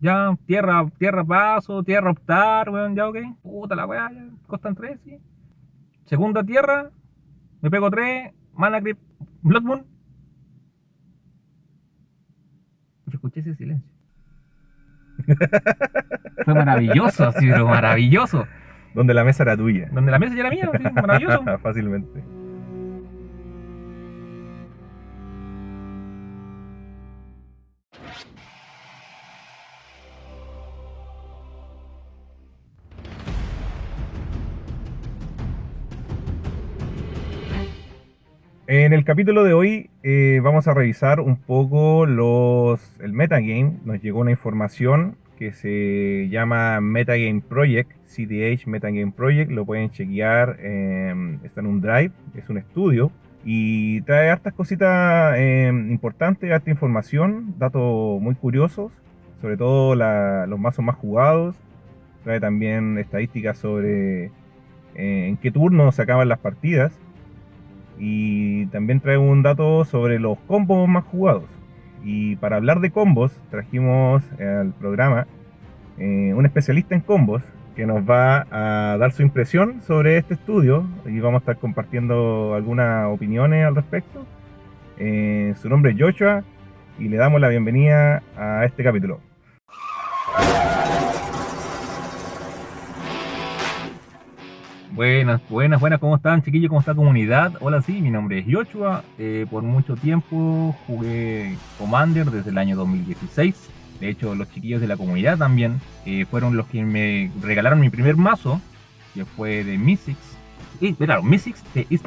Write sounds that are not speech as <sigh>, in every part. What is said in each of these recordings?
Ya, tierra, tierra paso, tierra optar, weón, ya ok. Puta la weá, ya, costan tres, sí. Segunda tierra, me pego tres, mana grip, Blood Moon. Yo escuché ese silencio. <laughs> Fue maravilloso, así, pero maravilloso. Donde la mesa era tuya. Donde la mesa ya era mía, sí, maravilloso. <laughs> Fácilmente. En el capítulo de hoy eh, vamos a revisar un poco los, el metagame. Nos llegó una información que se llama Metagame Project, CDH Metagame Project. Lo pueden chequear, em, está en un drive, es un estudio. Y trae hartas cositas em, importantes, harta información, datos muy curiosos, sobre todo los mazos más jugados. Trae también estadísticas sobre eh, en qué turno se acaban las partidas y también traigo un dato sobre los combos más jugados. Y para hablar de combos, trajimos al programa eh, un especialista en combos que nos va a dar su impresión sobre este estudio y vamos a estar compartiendo algunas opiniones al respecto. Eh, su nombre es Joshua y le damos la bienvenida a este capítulo. Buenas, buenas, buenas, ¿cómo están chiquillos? ¿Cómo está comunidad? Hola, sí, mi nombre es Yoshua. Eh, por mucho tiempo jugué Commander desde el año 2016. De hecho, los chiquillos de la comunidad también eh, fueron los que me regalaron mi primer mazo, que fue de Mystics. Y, claro, Mystics de East.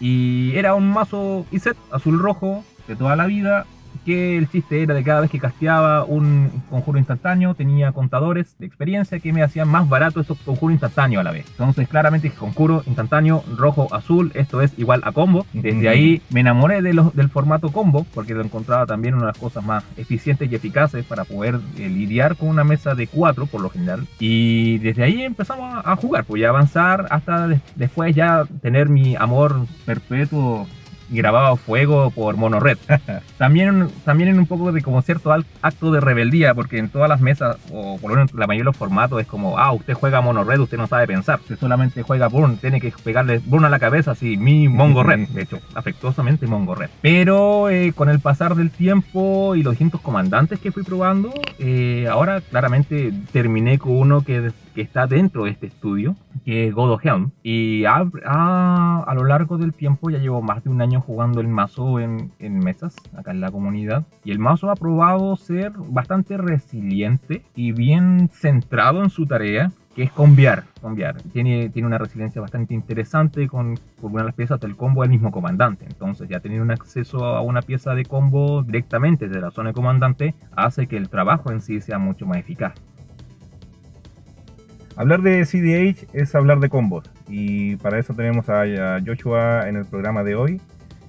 Y era un mazo Iset azul-rojo de toda la vida que el chiste era de cada vez que casteaba un conjuro instantáneo tenía contadores de experiencia que me hacían más barato estos conjuros instantáneos a la vez. Entonces claramente conjuro instantáneo rojo azul, esto es igual a combo. Desde ahí me enamoré de los, del formato combo porque lo encontraba también una de las cosas más eficientes y eficaces para poder eh, lidiar con una mesa de 4 por lo general. Y desde ahí empezamos a, jugar, pues ya avanzar hasta después ya tener mi amor perpetuo grabado a fuego por Monored. <laughs> también, también en un poco de como cierto acto de rebeldía, porque en todas las mesas, o por lo menos la mayoría de los formatos, es como, ah, usted juega Monored, usted no sabe pensar. Usted solamente juega Burn, tiene que pegarle Burn a la cabeza, así, mi Mongo Red, de hecho, afectuosamente Mongo Red. Pero eh, con el pasar del tiempo y los distintos comandantes que fui probando, eh, ahora claramente terminé con uno que que está dentro de este estudio, que es God of Helm. Y a, a, lo largo del tiempo ya llevo más de un año jugando el mazo en, en, mesas, acá en la comunidad. Y el mazo ha probado ser bastante resiliente y bien centrado en su tarea que es conviar. conviar. Tiene, tiene una resiliencia bastante interesante con, por una de las piezas del combo del mismo comandante. Entonces, ya tener un acceso a una pieza de combo directamente desde la zona de comandante hace que el trabajo en sí sea mucho más eficaz. Hablar de CDH es hablar de combos y para eso tenemos a Joshua en el programa de hoy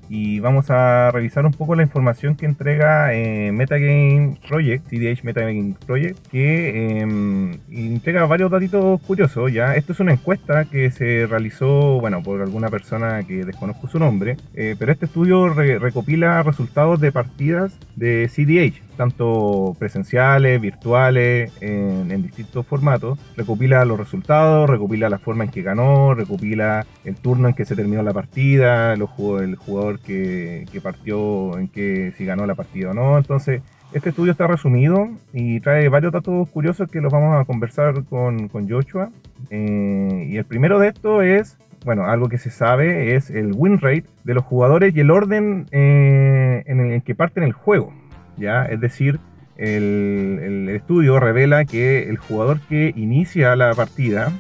y vamos a revisar un poco la información que entrega eh, Metagame Project, CDH Metagame Project, que em, entrega varios datitos curiosos. Ya, esto es una encuesta que se realizó, bueno, por alguna persona que desconozco su nombre, eh, pero este estudio recopila resultados de partidas de CDH tanto presenciales, virtuales, en, distintos formatos. Recopila los resultados, recopila la forma en que ganó, recopila el turno en que se terminó la partida, el jugador que, partió, en que si ganó la partida o no. Entonces, este estudio está resumido y trae varios datos curiosos que los vamos a conversar con, Joshua. Eh, y el primero de estos es bueno, algo que se sabe es el win rate de los jugadores y el orden eh, en el que parten el juego. ¿Ya? Es decir, el, estudio revela que el jugador que inicia la partida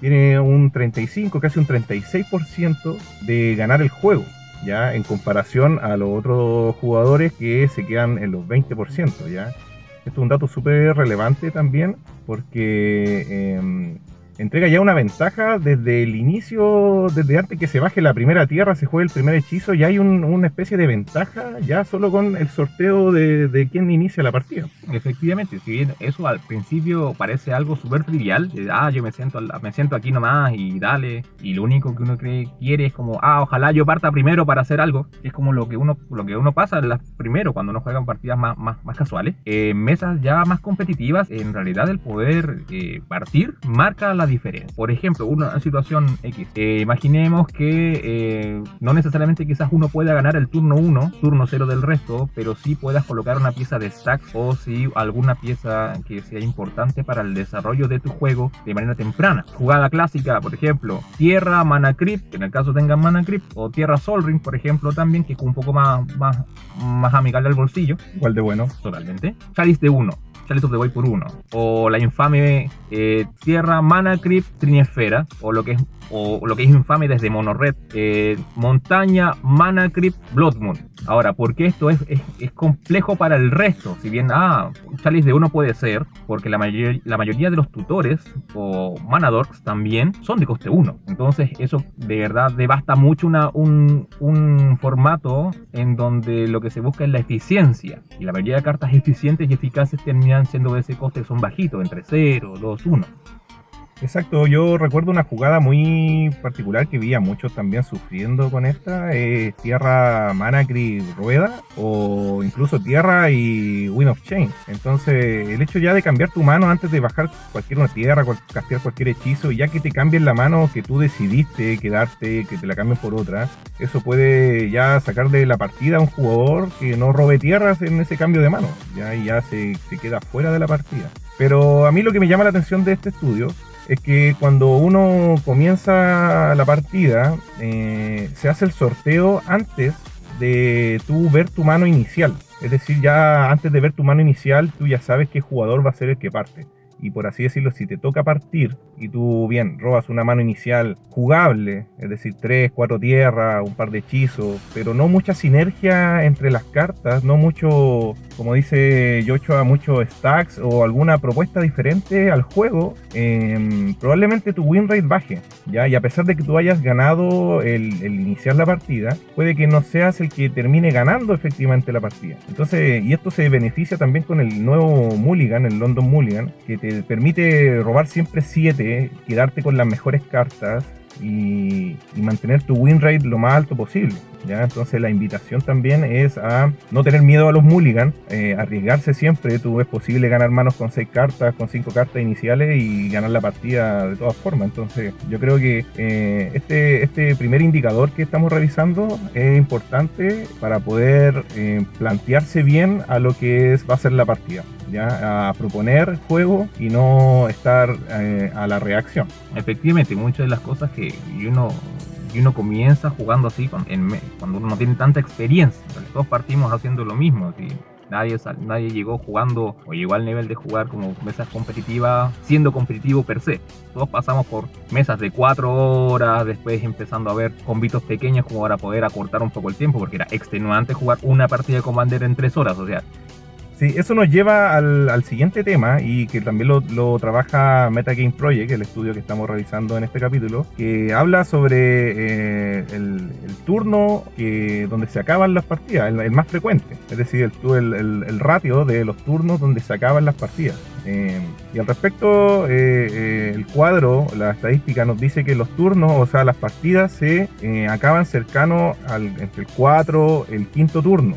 tiene un 35, casi un 36% de ganar el juego, ¿ya? En comparación a los otros jugadores que se quedan en los 20%, ¿ya? Esto es un dato súper relevante también porque em, entrega ya una ventaja desde el inicio, desde antes que se baje la primera tierra, se juegue el primer hechizo, ya hay una especie de ventaja ya solo con el sorteo de, de quién inicia la partida. Efectivamente, si bien eso al principio parece algo súper trivial, ah, yo me siento, me siento aquí nomás y dale, y lo único que uno cree, quiere es como, ah, ojalá yo parta primero para hacer algo, es como lo que uno, lo que uno pasa primero cuando uno juega partidas más, más, más casuales, en mesas ya más competitivas, en realidad el poder eh, partir marca la diferencia. Por ejemplo, una situación X, eh, imaginemos que eh, no necesariamente quizás uno pueda ganar el turno 1, turno 0 del resto, pero sí puedas colocar una pieza de stack o si alguna pieza que sea importante para el desarrollo de tu juego de manera temprana. Jugada clásica, por ejemplo, Tierra, Mana Crypt, que en el caso tengan Mana Crypt, o Tierra Sol Ring, por ejemplo, también, que es un poco más, más, más amigable al bolsillo. Igual de bueno. Totalmente. Chalice de 1. Chalice de Void por 1. O la infame eh, Tierra, Mana Crypt, Trinesfera. O lo que es o lo que es infame desde Monored, eh, Montaña, Mana Crypt, Blood Moon. Ahora, ¿por qué esto es, complejo para el resto? Si bien, ah, chalice de uno puede ser, porque la, la mayoría de los tutores o Manadorks también son de coste 1. Entonces, eso de verdad devasta mucho una, un, un formato en donde lo que se busca es la eficiencia. Y la mayoría de cartas eficientes y eficaces terminan siendo de ese coste, son bajitos, entre 0, 2, 1. Exacto, yo recuerdo una jugada muy particular que vi a muchos también sufriendo con esta, Tierra Manacri Rueda o incluso Tierra y Wind of Chain. Entonces, el hecho ya de cambiar tu mano antes de bajar cualquier una tierra, castear cualquier hechizo, ya que te cambien la mano que tú decidiste quedarte, que te la cambien por otra, eso puede ya sacar de la partida a un jugador que no robe tierras en ese cambio de mano, ya, y ya se, se queda fuera de la partida. Pero a mí lo que me llama la atención de este estudio es que cuando uno comienza la partida, eh, se hace el sorteo antes de tú ver tu mano inicial. Es decir, ya antes de ver tu mano inicial, tú ya sabes qué jugador va a ser el que parte y por así decirlo, si te toca partir y tú bien robas una mano inicial jugable, es decir, 3, 4 tierras, un par de hechizos, pero no mucha sinergia entre las cartas, no mucho, como dice Yochoa, muchos stacks o alguna propuesta diferente al juego, em, probablemente tu win rate baje, ¿ya? Y a pesar de que tú hayas ganado el, el iniciar la partida, puede que no seas el que termine ganando efectivamente la partida. Entonces, y esto se beneficia también con el nuevo Mulligan, el London Mulligan, que te permite robar siempre 7, quedarte con las mejores cartas y, mantener tu win rate lo más alto posible. ¿ya? Entonces la invitación también es a no tener miedo a los mulligan, eh, arriesgarse siempre. Tú es posible ganar manos con 6 cartas, con 5 cartas iniciales y ganar la partida de todas formas. Entonces yo creo que eh, este, este primer indicador que estamos revisando es importante para poder eh, plantearse bien a lo que es, va a ser la partida. ¿Ya? a proponer juego y no estar eh, a la reacción. Efectivamente, muchas de las cosas que uno, uno comienza jugando así cuando uno no tiene tanta experiencia, todos partimos haciendo lo mismo. Nadie, nadie llegó jugando o llegó al nivel de jugar como mesas competitivas, siendo competitivo per se. Todos pasamos por mesas de 4 horas, después empezando a ver convitos pequeños como para poder acortar un poco el tiempo, porque era extenuante jugar una partida de Commander en 3 horas. O sea, Sí, eso nos lleva al, siguiente tema y que también lo, trabaja Metagame Project, el estudio que estamos realizando en este capítulo, que habla sobre eh, el, turno que, donde se acaban las partidas, el, más frecuente, es decir, el, el, ratio de los turnos donde se acaban las partidas. Eh, y al respecto, eh, eh, el cuadro, la estadística nos dice que los turnos, o sea, las partidas se acaban cercano al, entre el 4, el quinto turno.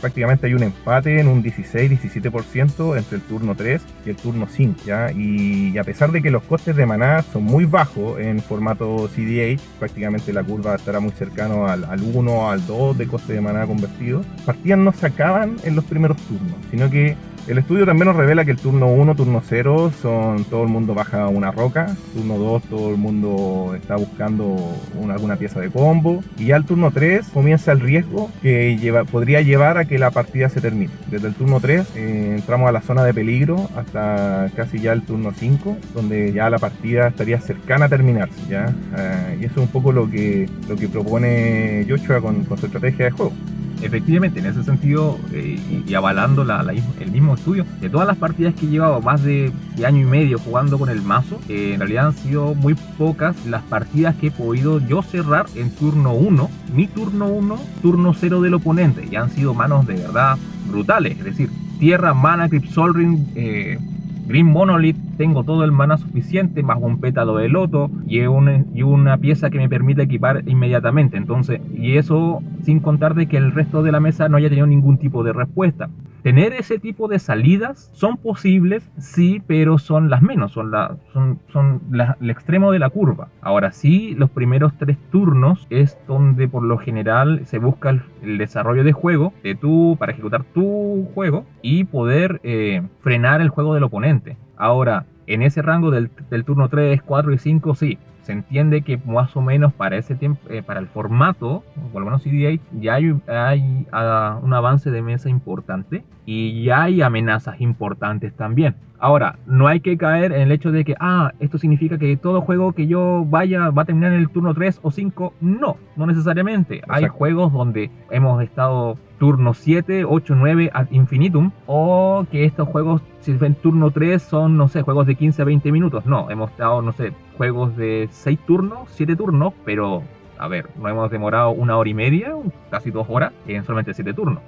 prácticamente hay un empate en un 16-17% entre el turno 3 y el turno 5. ¿ya? Y, a pesar de que los costes de maná son muy bajos en formato CDH, prácticamente la curva estará muy cercano al, al 1, al 2 de coste de maná convertido, partidas no se acaban en los primeros turnos, sino que el estudio también nos revela que el turno 1, turno 0 son todo el mundo baja una roca, turno 2 todo el mundo está buscando alguna pieza de combo y ya el turno 3 comienza el riesgo que lleva, podría llevar a que la partida se termine. Desde el turno 3 eh, entramos a la zona de peligro hasta casi ya el turno 5 donde ya la partida estaría cercana a terminarse. ¿ya? Eh, y eso es un poco lo que, lo que propone Joshua con, con su estrategia de juego. Efectivamente, en ese sentido, eh, y, avalando la, el mismo estudio, de todas las partidas que he llevado más de, año y medio jugando con el mazo, eh, en realidad han sido muy pocas las partidas que he podido yo cerrar en turno 1, mi turno 1, turno 0 del oponente, y han sido manos de verdad brutales, es decir, Tierra, Mana, Crypt Sol Ring, eh, Green Monolith, tengo todo el mana suficiente, más un pétalo de loto y una, y una pieza que me permite equipar inmediatamente. Entonces, y eso sin contar de que el resto de la mesa no haya tenido ningún tipo de respuesta. Tener ese tipo de salidas son posibles, sí, pero son las menos, son, la, son, son el extremo de la curva. Ahora sí, los primeros tres turnos es donde por lo general se busca el, desarrollo de juego de tú para ejecutar tu juego y poder eh, frenar el juego del oponente. Ahora, en ese rango del, del turno 3, 4 y 5, sí, se entiende que más o menos para ese tiempo, eh, para el formato, por lo menos CDA, ya hay, uh, un avance de mesa importante y ya hay amenazas importantes también. Ahora, no hay que caer en el hecho de que, ah, esto significa que todo juego que yo vaya va a terminar en el turno 3 o 5. No, no necesariamente. Hay juegos donde hemos estado turno 7, 8, 9 ad infinitum, o que estos juegos, si ven turno 3, son, no sé, juegos de 15 a 20 minutos. No, hemos estado, no sé, juegos de 6 turnos, 7 turnos, pero, a ver, no hemos demorado una hora y media, casi dos horas, en solamente 7 turnos.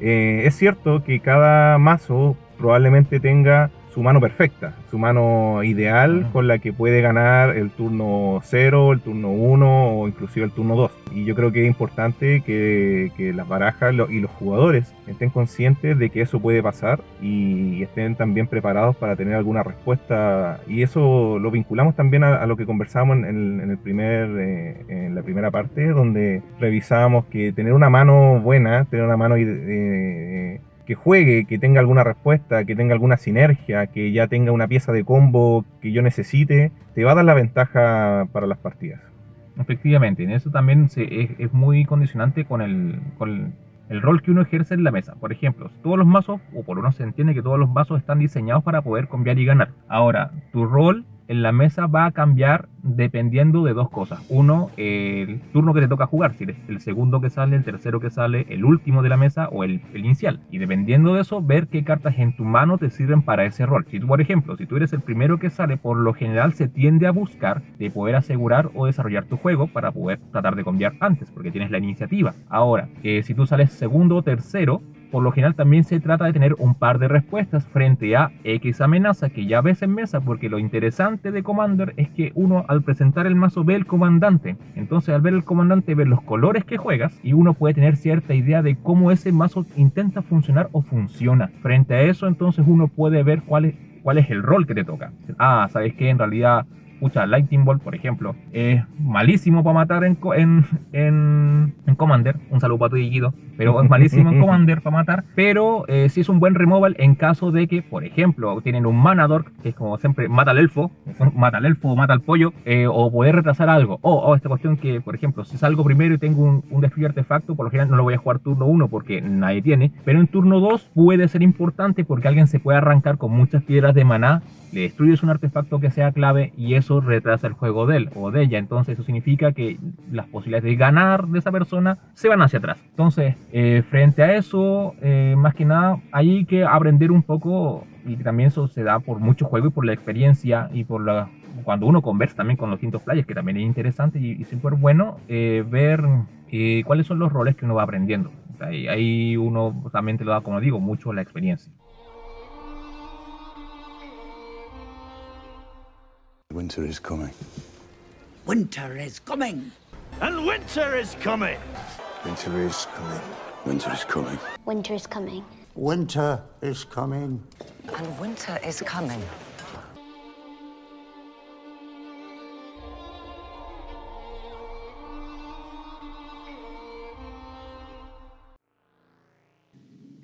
Eh, es cierto que cada mazo probablemente tenga su mano perfecta, su mano ideal con la que puede ganar el turno 0, el turno 1 o inclusive el turno 2. Y yo creo que es importante que, las barajas y los jugadores estén conscientes de que eso puede pasar y estén también preparados para tener alguna respuesta. Y eso lo vinculamos también a, lo que conversábamos en, el primer, eh, en la primera parte, donde revisábamos que tener una mano buena, tener una mano... Eh, que juegue, que tenga alguna respuesta, que tenga alguna sinergia, que ya tenga una pieza de combo que yo necesite, te va a dar la ventaja para las partidas. Efectivamente, en eso también se, es, muy condicionante con el, rol que uno ejerce en la mesa. Por ejemplo, todos los mazos, o por uno se entiende que todos los mazos están diseñados para poder cambiar y ganar. Ahora, tu rol en la mesa va a cambiar dependiendo de dos cosas. Uno, el turno que te toca jugar, si eres el segundo que sale, el tercero que sale, el último de la mesa o el, inicial. Y dependiendo de eso, ver qué cartas en tu mano te sirven para ese rol. Si tú, por ejemplo, si tú eres el primero que sale, por lo general se tiende a buscar de poder asegurar o desarrollar tu juego para poder tratar de cambiar antes, porque tienes la iniciativa. Ahora, eh, si tú sales segundo o tercero, por lo general también se trata de tener un par de respuestas frente a X amenaza que ya ves en mesa, porque lo interesante de Commander es que uno al presentar el mazo ve el comandante. Entonces al ver el comandante ve los colores que juegas y uno puede tener cierta idea de cómo ese mazo intenta funcionar o funciona. Frente a eso entonces uno puede ver cuál es, cuál es el rol que te toca. Ah, sabes que en realidad Escucha, Lightning Bolt, por ejemplo, es malísimo para matar en, en, en, Commander. Un saludo para tu Guido. Pero es malísimo en <laughs> Commander para matar. Pero eh, sí es un buen removal en caso de que, por ejemplo, tienen un Manador, que es como siempre, mata al elfo, mata al elfo mata al pollo, eh, o poder retrasar algo. O esta cuestión que, por ejemplo, si salgo primero y tengo un, un destruir artefacto, por lo general no lo voy a jugar turno 1 porque nadie tiene. Pero en turno 2 puede ser importante porque alguien se puede arrancar con muchas piedras de maná le destruyes un artefacto que sea clave y eso retrasa el juego de él o de ella. Entonces eso significa que las posibilidades de ganar de esa persona se van hacia atrás. Entonces, eh, frente a eso, eh, más que nada, hay que aprender un poco y también eso se da por mucho juego y por la experiencia y por la cuando uno conversa también con los distintos players, que también es interesante y, y súper bueno eh, ver cuáles son los roles que uno va aprendiendo. ahí uno también te lo da, como digo, mucho la experiencia. Winter is coming. Winter is coming. And winter is coming. Winter is coming. Winter is coming. Winter is coming. Winter is coming. And winter is coming.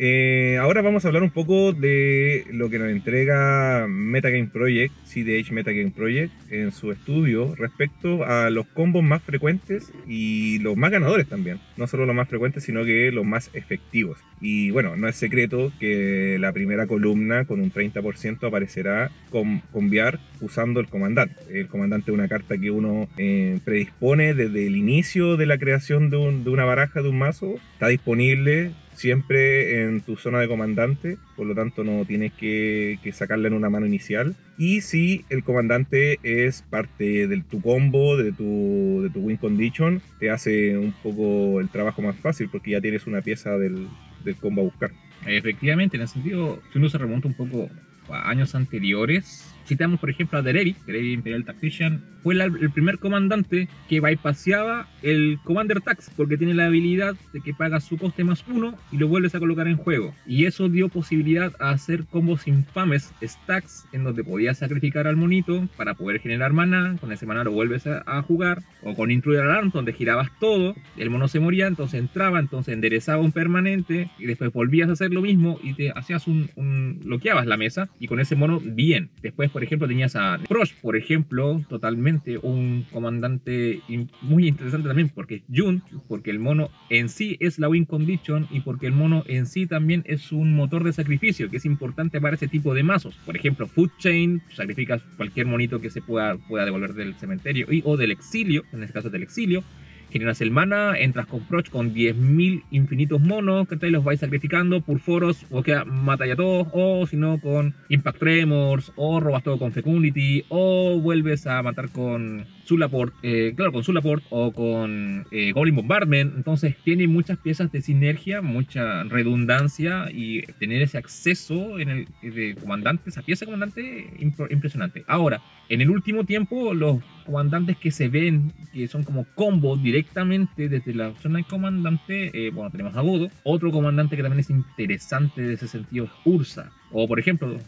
Eh, ahora vamos a hablar un poco de lo que nos entrega Metagame Project, CDH Metagame Project, en su estudio respecto a los combos más frecuentes y los más ganadores también. No solo los más frecuentes, sino que los más efectivos. Y bueno, no es secreto que la primera columna con un 30% aparecerá con combiar usando el comandante. El comandante es una carta que uno eh, predispone desde el inicio de la creación de una baraja, de un mazo. Está disponible siempre en tu zona de comandante, por lo tanto no tienes que, que sacarla en una mano inicial. Y si el comandante es parte de tu combo, de tu, de tu win condition, te hace un poco el trabajo más fácil porque ya tienes una pieza del, del combo a buscar. Efectivamente, en ese sentido, si uno se remonta un poco a años anteriores, citamos por ejemplo a Derevi, Derevi Imperial Tactician, fue la- el primer comandante que bypaseaba el Commander Tax, porque tiene la habilidad de que paga su coste más uno y lo vuelves a colocar en juego. Y eso dio posibilidad a hacer combos infames, stacks, en donde podías sacrificar al monito para poder generar maná, con ese maná lo vuelves a, a jugar, o con Intruder Alarm, donde girabas todo, el mono se moría, entonces entraba, entonces enderezaba un permanente, y después volvías a hacer lo mismo y te hacías un, un bloqueabas la mesa, y con ese mono bien. Después, por ejemplo, tenías a Prosh, por ejemplo, totalmente un comandante in- muy interesante también, porque Jun, porque el mono en sí es la win condition y porque el mono en sí también es un motor de sacrificio, que es importante para ese tipo de mazos. Por ejemplo, Food Chain, sacrificas cualquier monito que se pueda, pueda devolver del cementerio y, o del exilio, en este caso del exilio. Generas el mana, entras con Proch con 10.000 infinitos monos, te los vais sacrificando por foros, o que mata ya todos, o si no con Impact Tremors, o robas todo con Fecundity, o vuelves a matar con Sulaport, eh, claro, con Sulaport o con eh, Goblin Bombardment. Entonces tiene muchas piezas de sinergia, mucha redundancia y tener ese acceso en el de comandante, esa pieza de comandante impresionante. Ahora, en el último tiempo, los comandantes que se ven, que son como combos directamente desde la zona de comandante, eh, bueno, tenemos a Godo. Otro comandante que también es interesante en ese sentido es Ursa. O por ejemplo,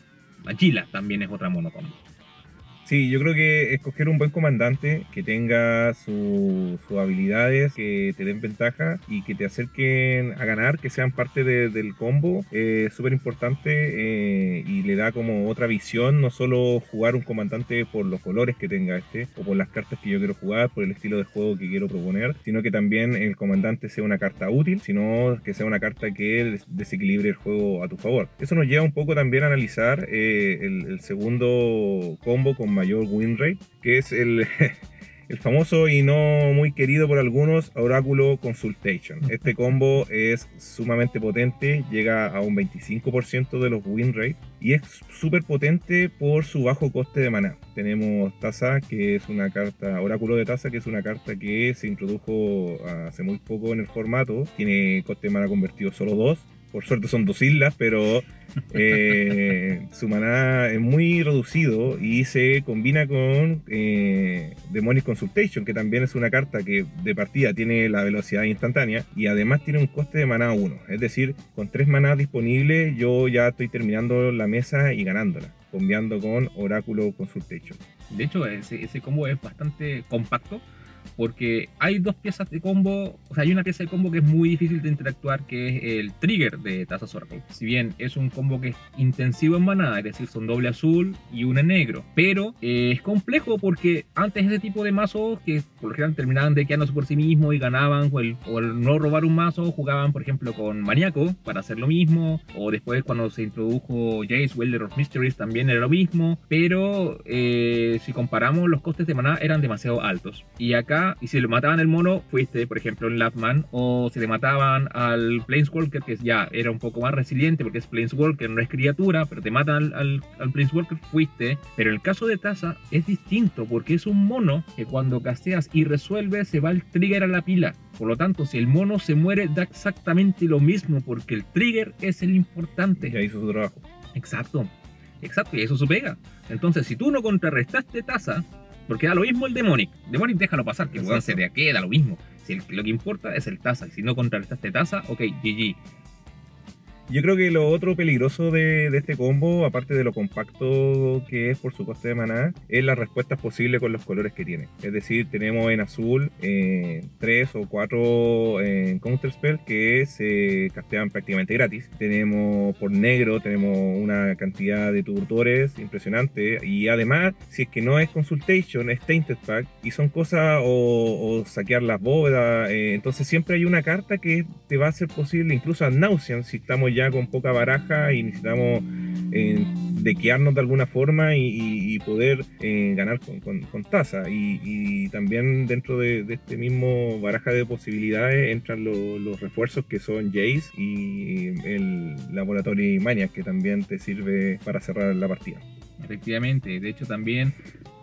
Magila también es otra monocombo. Sí, yo creo que escoger un buen comandante que tenga su- sus habilidades, que te den ventaja y que te acerquen a ganar, que sean parte de- del combo, eh, es súper importante eh, y le da como otra visión, no solo jugar un comandante por los colores que tenga este o por las cartas que yo quiero jugar, por el estilo de juego que quiero proponer, sino que también el comandante sea una carta útil, sino que sea una carta que des- desequilibre el juego a tu favor. Eso nos lleva un poco también a analizar eh, el, el segundo combo con mayor win rate, que es el, <laughs> el famoso y no muy querido por algunos Oráculo Consultation. Este combo es sumamente potente, llega a un 25% de los win rate y es súper potente por su bajo coste de maná. Tenemos Taza, que es una carta, Oráculo de Taza, que es una carta que se introdujo hace muy poco en el formato. Tiene coste de maná convertido solo 2. Por suerte son dos islas, pero eh, <laughs> su maná es muy reducido y se combina con eh, Demonic Consultation, que también es una carta que de partida tiene la velocidad instantánea y además tiene un coste de maná 1. Es decir, con tres manás disponibles yo ya estoy terminando la mesa y ganándola, combiando con Oráculo Consultation. De hecho, ese, ese combo es bastante compacto porque hay dos piezas de combo, o sea, hay una pieza de combo que es muy difícil de interactuar, que es el trigger de Tazas Oracle. Si bien es un combo que es intensivo en maná, es decir, son doble azul y una negro, pero eh, es complejo porque antes ese tipo de mazos que por lo general terminaban dequeándose por sí mismos y ganaban, o el, o no robar un mazo, jugaban, por ejemplo, con Maniaco para hacer lo mismo, o después cuando se introdujo Jace Welder of Mysteries también era lo mismo, pero eh, si comparamos los costes de maná eran demasiado altos. Y acá, y si le mataban el mono, fuiste, por ejemplo, en Lapman, o si le mataban al Planeswalker, que ya era un poco más resiliente porque es Planeswalker, no es criatura, pero te matan al, al, al Planeswalker, fuiste. Pero el caso de Taza es distinto porque es un mono que cuando casteas y resuelves se va el trigger a la pila. Por lo tanto, si el mono se muere, da exactamente lo mismo porque el trigger es el importante. Ya hizo su trabajo. Exacto, exacto, y eso se pega. Entonces, si tú no contrarrestaste Taza, porque da lo mismo el Demonic, Demonic déjalo pasar, que weón, se te queda lo mismo. Si el- lo que importa es el Taza, y si no contrarrestaste Taza, ok, GG. Yo creo que lo otro peligroso de, este combo, aparte de lo compacto que es por su coste de maná, es las respuestas posibles con los colores que tiene. Es decir, tenemos en azul eh, tres o cuatro eh, counterspell que se castean prácticamente gratis. Tenemos por negro, tenemos una cantidad de tutores impresionante. Y además, si es que no es Consultation, es Tainted Pack y son cosas o, o saquear las bóvedas. eh, entonces siempre hay una carta que te va a hacer posible, incluso a Nauseam, si estamos ya con poca baraja y necesitamos eh, dequearnos de alguna forma y, poder eh, ganar con, tasa. Y, también dentro de, este mismo baraja de posibilidades entran lo- los refuerzos que son Jace y el Laboratory Maniac, que también te sirve para cerrar la partida. Efectivamente, de hecho también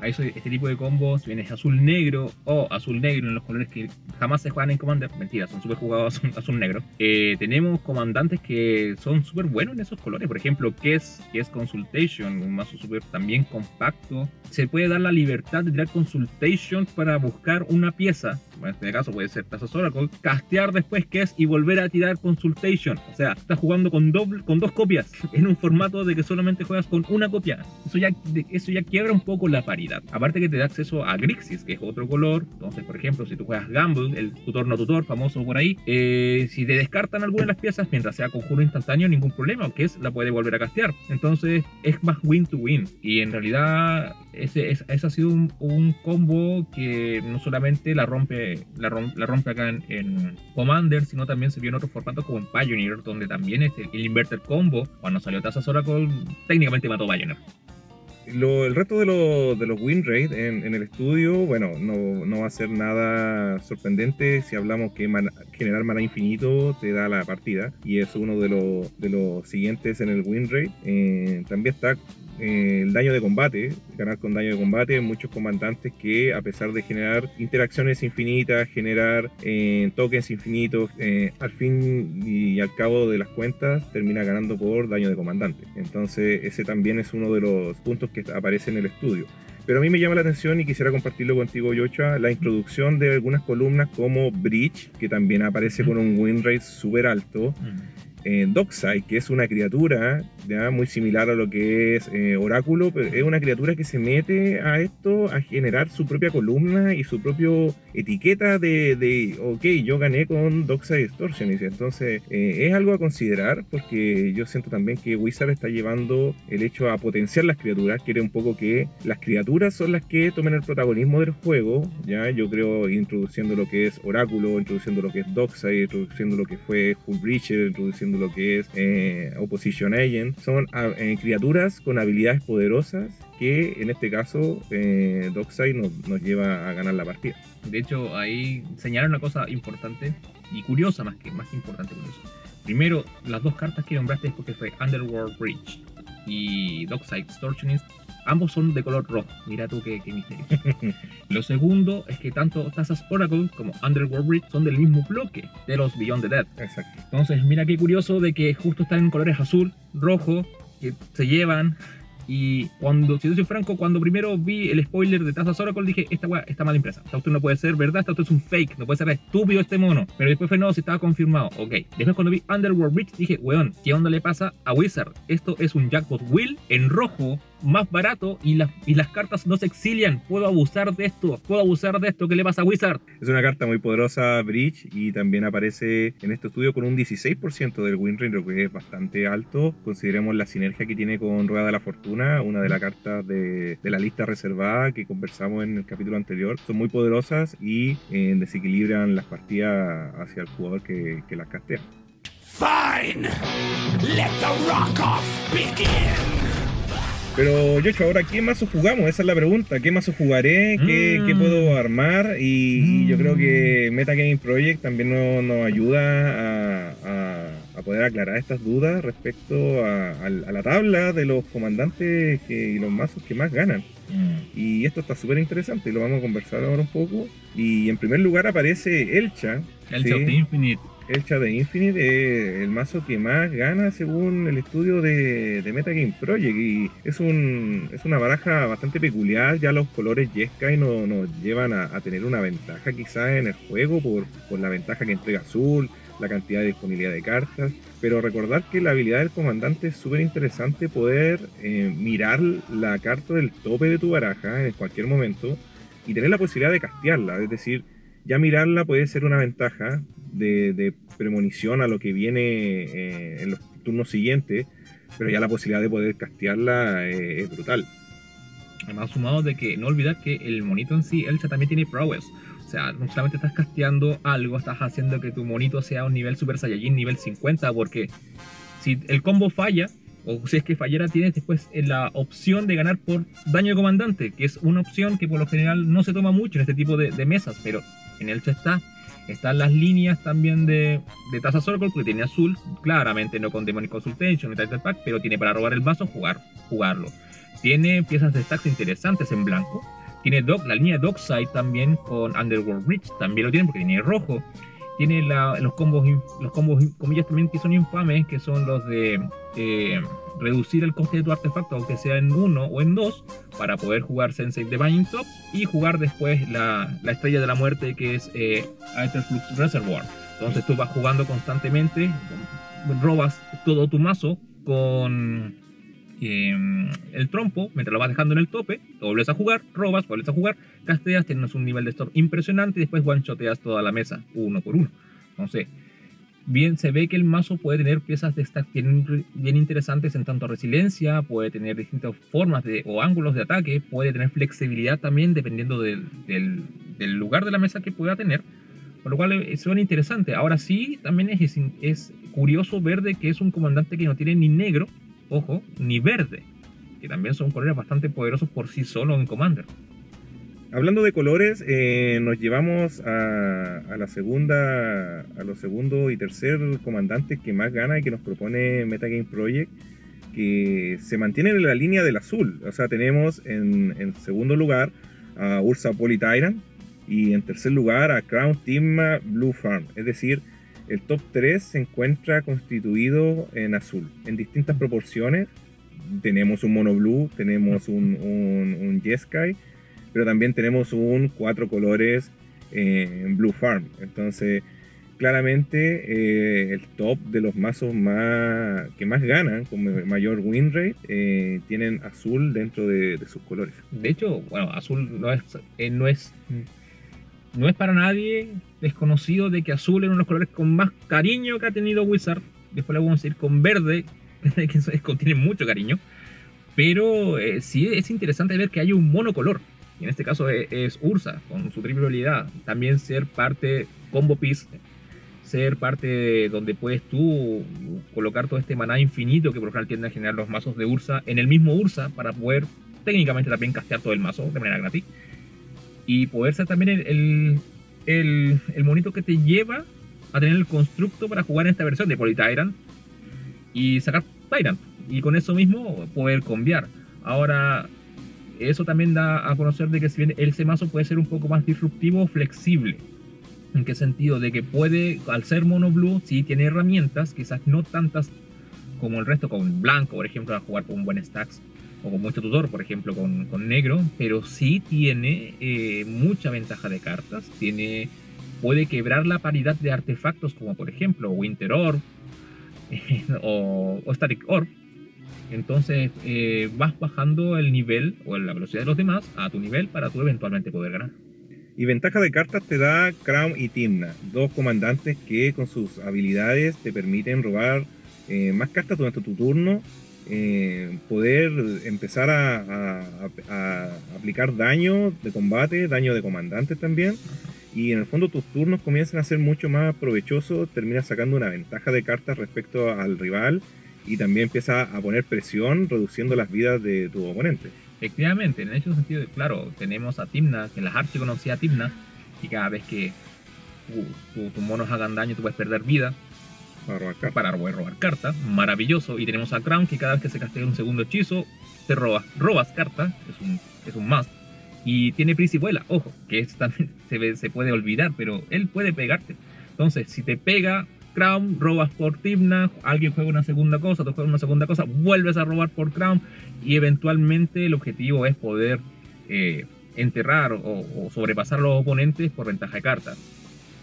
a eso, este tipo de combos vienes azul negro o azul negro en los colores que jamás se juegan en Commander. Mentira, son súper jugados <laughs> azul, azul negro. Eh, tenemos comandantes que son súper buenos en esos colores. Por ejemplo, Kess, que es Consultation, un mazo súper también compacto. Se puede dar la libertad de tirar Consultation para buscar una pieza. En este caso puede ser Tazos Oracle. Castear después Kess y volver a tirar Consultation. O sea, estás jugando con, doble, con dos copias <laughs> en un formato de que solamente juegas con una copia. Eso ya, eso ya quiebra un poco la paridad. Aparte que te da acceso a Grixis, que es otro color. Entonces, por ejemplo, si tú juegas Gamble, el tutor no tutor, famoso por ahí, eh, si te descartan alguna de las piezas mientras sea conjuro instantáneo, ningún problema, que es la puede volver a castear. Entonces, es más win to win. Y en realidad, ese, es- ese ha sido un, un combo que no solamente la rompe, la la rompe acá en, en Commander, sino también se vio en otros formatos como en Pioneer, donde también es el, Inverted Combo, cuando salió Tazas Oracle, técnicamente mató Pioneer. Lo- el resto de, lo- de los win rate en, en el estudio, bueno, no, no va a ser nada sorprendente si hablamos que mana- generar mana infinito te da la partida y es uno de, los- de los siguientes en el win rate. Eh, también está eh, el daño de combate, ganar con daño de combate, muchos comandantes que a pesar de generar interacciones infinitas, generar eh, tokens infinitos, eh, al fin y al cabo de las cuentas termina ganando por daño de comandante. Entonces ese también es uno de los puntos que aparece en el estudio. Pero a mí me llama la atención y quisiera compartirlo contigo, Yocha, la introducción de algunas columnas como Breach, que también aparece con un win rate súper alto. Eh, Dockside, que es una criatura ya muy similar a lo que es eh, Oráculo, pero es una criatura que se mete a esto a generar su propia columna y su propia etiqueta de, de, ok, yo gané con Dockside Distortion. Entonces eh, es algo a considerar porque yo siento también que Wizard está llevando el hecho a potenciar las criaturas, quiere un poco que las criaturas son las que tomen el protagonismo del juego, ya yo creo introduciendo lo que es Oráculo, introduciendo lo que es Dockside, introduciendo lo que fue Breacher, introduciendo lo que es eh, Opposition Agent, son ah, eh, criaturas con habilidades poderosas que en este caso eh, Dockside nos, lleva a ganar la partida. De hecho, ahí señalan una cosa importante y curiosa, más que, más importante. Primero, las dos cartas que nombraste después que fue Underworld Breach y Dockside Extortionist, ambos son de color rojo. Mira tú qué, qué misterio. <laughs> Lo segundo es que tanto Tazas Oracle como Underworld Breach son del mismo bloque de los Beyond the Dead. Exacto. Entonces, mira qué curioso de que justo están en colores azul, rojo, que se llevan. Y cuando, si yo soy franco, cuando primero vi el spoiler de Tazas Oracle, dije, esta weá está mal impresa. Esta auto no puede ser verdad, esta auto es un fake, no puede ser estúpido este mono. Pero después fue, no, si estaba confirmado. Ok. Después cuando vi Underworld Breach, dije, weón, ¿qué onda le pasa a Wizard? Esto es un Jackpot Wheel en rojo, más barato, y, las y las cartas no se exilian. Puedo abusar de esto, puedo abusar de esto. ¿Qué le pasa a Wizard? Es una carta muy poderosa, Breach, y también aparece en este estudio con un 16% del win rate, lo que es bastante alto. Consideremos la sinergia que tiene con Rueda de la Fortuna, una de las cartas de, de la lista reservada que conversamos en el capítulo anterior. Son muy poderosas y eh, desequilibran las partidas hacia el jugador que, que las castea. Fine! Let the rock off begin! Pero, Yocho, ahora, ¿qué mazo jugamos? Esa es la pregunta. ¿Qué mazo jugaré? ¿Qué, Mm. qué puedo armar? Y, y yo creo que Metagame Project también nos, ayuda a, a- a poder aclarar estas dudas respecto a, a la tabla de los comandantes que- y los mazos que más ganan. Y esto está súper interesante y lo vamos a conversar ahora un poco. Y en primer lugar aparece Elcha. El Sí. Infinite. Elcha de Infinite es el mazo que más gana según el estudio de, Metagame Project y es, un, es una baraja bastante peculiar, ya los colores Jeskai nos, nos llevan a, a tener una ventaja quizás en el juego por, por la ventaja que entrega azul, la cantidad de disponibilidad de cartas, pero recordar que la habilidad del comandante es súper interesante poder eh, mirar la carta del tope de tu baraja en cualquier momento y tener la posibilidad de castearla, es decir, ya mirarla puede ser una ventaja de, de premonición a lo que viene eh, en los turnos siguientes, pero ya la posibilidad de poder castearla eh, es brutal. Además, sumado de que no olvidar que el monito en sí, Elcha también tiene prowess. O sea, no solamente estás casteando algo, estás haciendo que tu monito sea un nivel Super Saiyajin nivel 50, porque si el combo falla, o si es que fallara, tienes después la opción de ganar por daño de comandante, que es una opción que por lo general no se toma mucho en este tipo de, de mesas, pero en Elcha está. Están las líneas también de, de Taza Circle, porque tiene azul, claramente no con Demonic Consultation ni Title Pack, pero tiene para robar el vaso, jugar, jugarlo. Tiene piezas de stacks interesantes en blanco. Tiene Doc, la línea Dockside también con Underworld Bridge, también lo tiene porque tiene rojo. Tiene los combos, los combos, comillas, también que son infames, que son los de eh, reducir el coste de tu artefacto, aunque sea en uno o en dos, para poder jugar Sensei Divine Top y jugar después la, la estrella de la muerte, que es eh, Reservoir. Entonces tú vas jugando constantemente, robas todo tu mazo con eh, el trompo, mientras lo vas dejando en el tope, lo vuelves a jugar, robas, vuelves a jugar, casteas, tienes un nivel de stop impresionante y después one-shoteas toda la mesa, uno por uno. Entonces, bien, se ve que el mazo puede tener piezas de bien, bien interesantes en tanto a resiliencia, puede tener distintas formas de, o ángulos de ataque, puede tener flexibilidad también dependiendo del, del- del lugar de la mesa que pueda tener. Por lo cual eh, suena interesante. Ahora sí, también es, es curioso ver de que es un comandante que no tiene ni negro, ojo, ni verde. Que también son colores bastante poderosos por sí solo en Commander. Hablando de colores, eh, nos llevamos a, a la segunda, a los segundo y tercer comandantes que más gana y que nos propone Metagame Project, que se mantienen en la línea del azul. O sea, tenemos en, en segundo lugar a Ursa Polytyrant y en tercer lugar a Crown Timma Blue Farm. Es decir, el top 3 se encuentra constituido en azul, en distintas proporciones. Tenemos un mono blue, tenemos un, un, un Jeskai, pero también tenemos un cuatro colores eh, en Blue Farm. Entonces, claramente eh, el top de los mazos más que más ganan, con mayor win rate, eh, tienen azul dentro de, de, sus colores. De hecho, bueno, azul no es, eh, no es no es para nadie desconocido de que azul es uno de los colores con más cariño que ha tenido Wizard. Después le vamos a ir con verde, <laughs> que es, tiene mucho cariño. Pero eh, sí es interesante ver que hay un monocolor. Y en este caso es, es, Ursa, con su triple habilidad. También ser parte combo piece, ser parte de donde puedes tú colocar todo este maná infinito que por lo general tienden a generar los mazos de Ursa en el mismo Ursa para poder técnicamente también castear todo el mazo de manera gratis. Y poder ser también el, el, el, el monito que te lleva a tener el constructo para jugar en esta versión de Polytyrant y sacar Tyrant. Y con eso mismo poder cambiar. Ahora, eso también da a conocer de que si bien ese mazo puede ser un poco más disruptivo o flexible. ¿En qué sentido? De que puede, al ser mono blue, sí tiene herramientas, quizás no tantas como el resto, con blanco, por ejemplo, a jugar con buen stacks, o con mucho tutor, por ejemplo, con, con negro, pero sí tiene eh, mucha ventaja de cartas, tiene, puede quebrar la paridad de artefactos, como por ejemplo Winter Orb <laughs> o, o Static Orb, entonces eh, vas bajando el nivel o la velocidad de los demás a tu nivel para tú eventualmente poder ganar. Y ventaja de cartas te da Crown y Timna, dos comandantes que con sus habilidades te permiten robar eh, más cartas durante tu turno, eh, poder empezar a, a, a, aplicar daño de combate, daño de comandante también. Y en el fondo tus turnos comienzan a ser mucho más provechosos, terminas sacando una ventaja de cartas respecto al rival y también empieza a poner presión reduciendo las vidas de tu oponente. Efectivamente, en ese sentido, claro, tenemos a Timna, que la Arche conocía a Timna, y cada vez que tus tu, tu monos hagan daño tú puedes perder vida para robar cartas. Para robar cartas, maravilloso. Y tenemos a Crown, que cada vez que se castea un segundo hechizo, te robas, robas cartas, es un, es un must. Y tiene vuela, ojo, que es también <laughs> se, ve, se puede olvidar, pero él puede pegarte. Entonces, si te pega Crown, robas por Timna, alguien juega una segunda cosa, tú juegas una segunda cosa, vuelves a robar por Crown y eventualmente el objetivo es poder eh, enterrar o, o, sobrepasar a los oponentes por ventaja de cartas.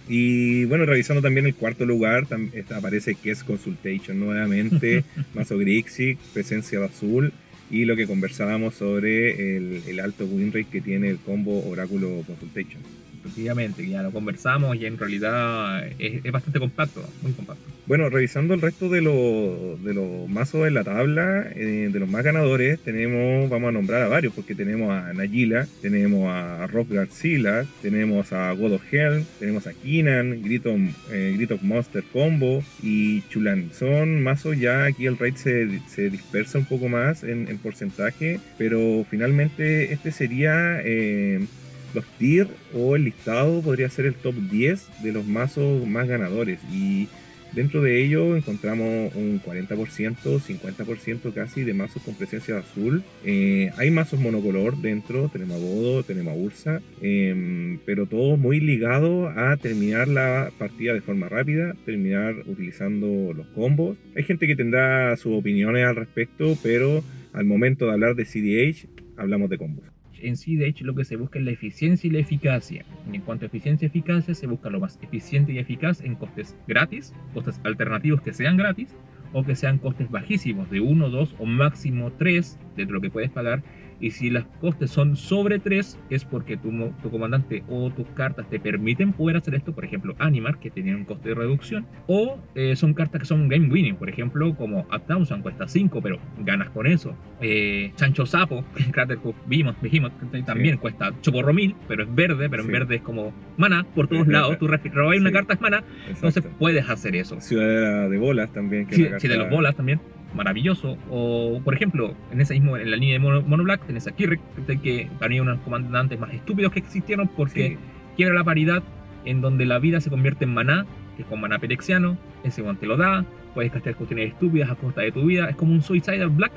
Y bueno, revisando también el cuarto lugar, aparece Kess Consultation nuevamente, <laughs> Mazo Grixis, presencia de azul y lo que conversábamos sobre el, el alto win rate que tiene el combo Oráculo Consultation. Efectivamente, ya lo conversamos y en realidad es, bastante compacto, muy compacto. Bueno, revisando el resto de los de los mazos en la tabla, eh, de los más ganadores, tenemos, vamos a nombrar a varios, porque tenemos a Nagila, tenemos a Rock Godzilla, tenemos a God of Hell, tenemos a Kinan, Grit of, eh, Grit of Monster Combo y Chulan. Son mazos ya, aquí el rate se, se dispersa un poco más en, en porcentaje, pero finalmente este sería... eh, los tier o el listado podría ser el top 10 de los mazos más ganadores y dentro de ello encontramos un 40%, 50% casi de mazos con presencia de azul. Eh, hay mazos monocolor dentro, tenemos a Bodo, tenemos a Ursa, eh, pero todo muy ligado a terminar la partida de forma rápida, terminar utilizando los combos. Hay gente que tendrá sus opiniones al respecto, pero al momento de hablar de CDH hablamos de combos. En sí, de hecho, lo que se busca es la eficiencia y la eficacia. Y en cuanto a eficiencia y eficacia, se busca lo más eficiente y eficaz en costes gratis, costes alternativos que sean gratis, o que sean costes bajísimos, de 1, 2 o máximo 3 dentro de lo que puedes pagar. Y si los costes son sobre 3, es porque tu, tu comandante o tus cartas te permiten poder hacer esto. Por ejemplo, Animar, que tiene un coste de reducción. O eh, son cartas que son game winning. Por ejemplo, como Up Thousand cuesta 5, pero ganas con eso. Eh, Chancho Sapo, <laughs> Crater Behemoth, que también cuesta choporro mil, pero es verde. Pero en Sí. verde es como mana por todos lados. <laughs> Tú robas una Sí. carta, es mana. Entonces Exacto. puedes hacer eso. Ciudadela de bolas también. Que Sí, una sí, de los bolas también, maravilloso. O, por ejemplo, en ese mismo, en la línea de Mono, Mono Black, tenés a Kirk, que para mí uno de los comandantes más estúpidos que existieron porque Sí. quiebra la paridad en donde la vida se convierte en maná, que es con maná perexiano, ese one te lo da, puedes gastar cuestiones estúpidas a costa de tu vida, es como un Suicidal Black,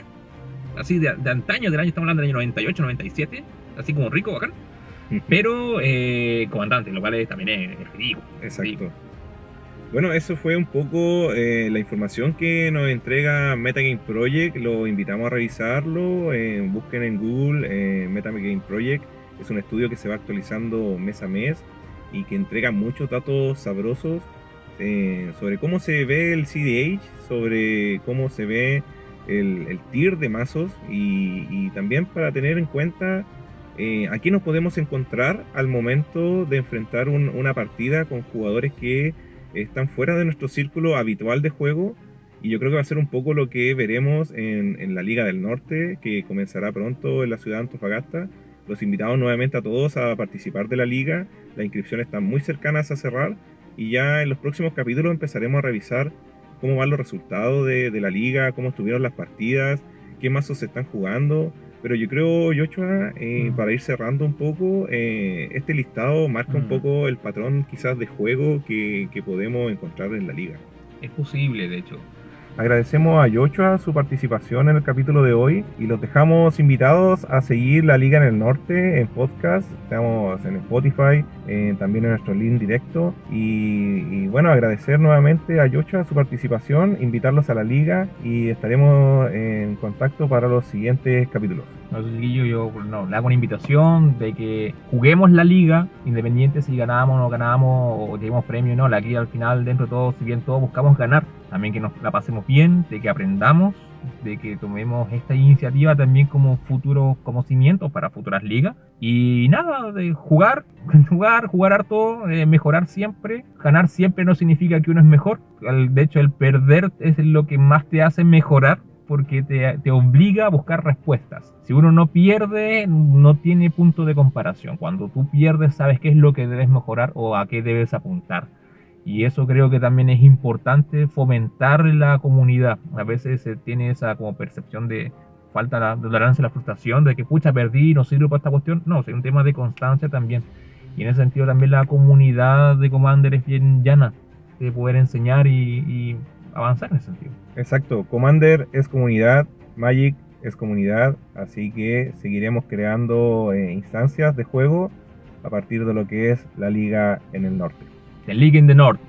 así de, de antaño, del año, estamos hablando del año 98, 97, así como rico, bacán, pero eh, comandante, lo cual es- también es, es ridículo. Exacto. Bueno, eso fue un poco eh, la información que nos entrega Metagame Project. Lo invitamos a revisarlo. eh, busquen en Google eh, Metagame Project. Es un estudio que se va actualizando mes a mes y que entrega muchos datos sabrosos eh, sobre cómo se ve el CDH, sobre cómo se ve el, el tier de mazos y, también para tener en cuenta aquí nos podemos encontrar al momento de enfrentar un- una partida con jugadores que están fuera de nuestro círculo habitual de juego. Y yo creo que va a ser un poco lo que veremos en, la Liga del Norte, que comenzará pronto en la ciudad de Antofagasta. Los invitamos nuevamente a todos a participar de la liga. Las inscripciones están muy cercanas a cerrar. Y ya en los próximos capítulos empezaremos a revisar cómo van los resultados de, de la liga, cómo estuvieron las partidas, qué mazos se están jugando. Pero yo creo, Yochoa, eh, Mm. para ir cerrando un poco, eh, este listado marca un Mm. poco el patrón quizás de juego que, que podemos encontrar en la liga. Es posible, de hecho. Agradecemos a Yochoa su participación en el capítulo de hoy y los dejamos invitados a seguir la Liga en el Norte en podcast. Estamos en Spotify, también en nuestro link directo. Y, bueno, agradecer nuevamente a Yochoa su participación, invitarlos a la Liga y estaremos en contacto para los siguientes capítulos. No, yo no, le hago una invitación de que juguemos la liga, independiente si ganamos o no ganamos, o llevemos premio o no. La liga al final, dentro de todo, si bien todos buscamos ganar, también que nos la pasemos bien, de que aprendamos, de que tomemos esta iniciativa también como futuros como cimientos para futuras ligas. Y nada, de jugar, <laughs> jugar, jugar harto, eh, mejorar siempre. Ganar siempre no significa que uno es mejor. De hecho, el perder es lo que más te hace mejorar porque te, te obliga a buscar respuestas. Si uno no pierde, no tiene punto de comparación. Cuando tú pierdes, sabes qué es lo que debes mejorar o a qué debes apuntar. Y eso creo que también es importante fomentar la comunidad. A veces se tiene esa como percepción de falta la tolerancia, la frustración de que pucha perdí, no sirve para esta cuestión. No, es un tema de constancia también. Y en ese sentido también la comunidad de Commander es bien llana de poder enseñar y, y avanzar en ese sentido. Exacto, Commander es comunidad, Magic es comunidad, así que seguiremos creando eh, instancias de juego a partir de lo que es la liga en el norte. The League in the North.